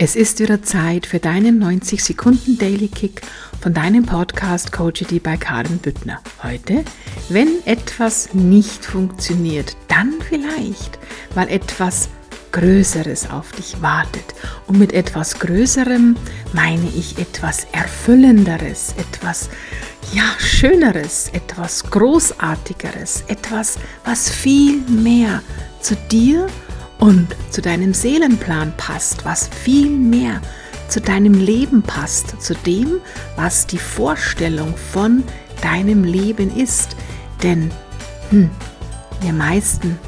Es ist wieder Zeit für deinen 90 Sekunden Daily Kick von deinem Podcast Coachity bei Karin Büttner. Heute, wenn etwas nicht funktioniert, dann vielleicht, weil etwas Größeres auf dich wartet. Und mit etwas Größerem meine ich etwas Erfüllenderes, etwas ja, Schöneres, etwas Großartigeres, etwas, was viel mehr zu dir und zu deinem Seelenplan passt, was viel mehr zu deinem Leben passt, zu dem, was die Vorstellung von deinem Leben ist. Denn hm, wir meisten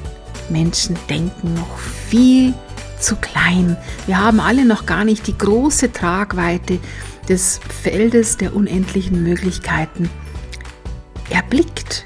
Menschen denken noch viel zu klein. Wir haben alle noch gar nicht die große Tragweite des Feldes der unendlichen Möglichkeiten erblickt.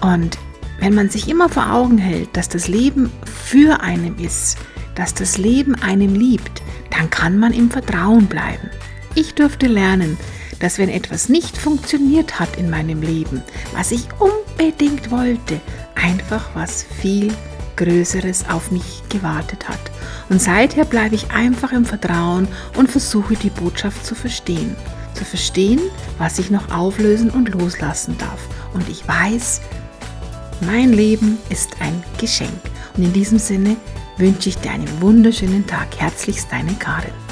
Und wenn man sich immer vor Augen hält, dass das Leben für einem ist, dass das Leben einem liebt, dann kann man im Vertrauen bleiben. Ich durfte lernen, dass wenn etwas nicht funktioniert hat in meinem Leben, was ich unbedingt wollte, einfach was viel Größeres auf mich gewartet hat. Und seither bleibe ich einfach im Vertrauen und versuche die Botschaft zu verstehen. Zu verstehen, was ich noch auflösen und loslassen darf. Und ich weiß, mein Leben ist ein Geschenk. Und in diesem Sinne wünsche ich dir einen wunderschönen Tag. Herzlichst deine Karin.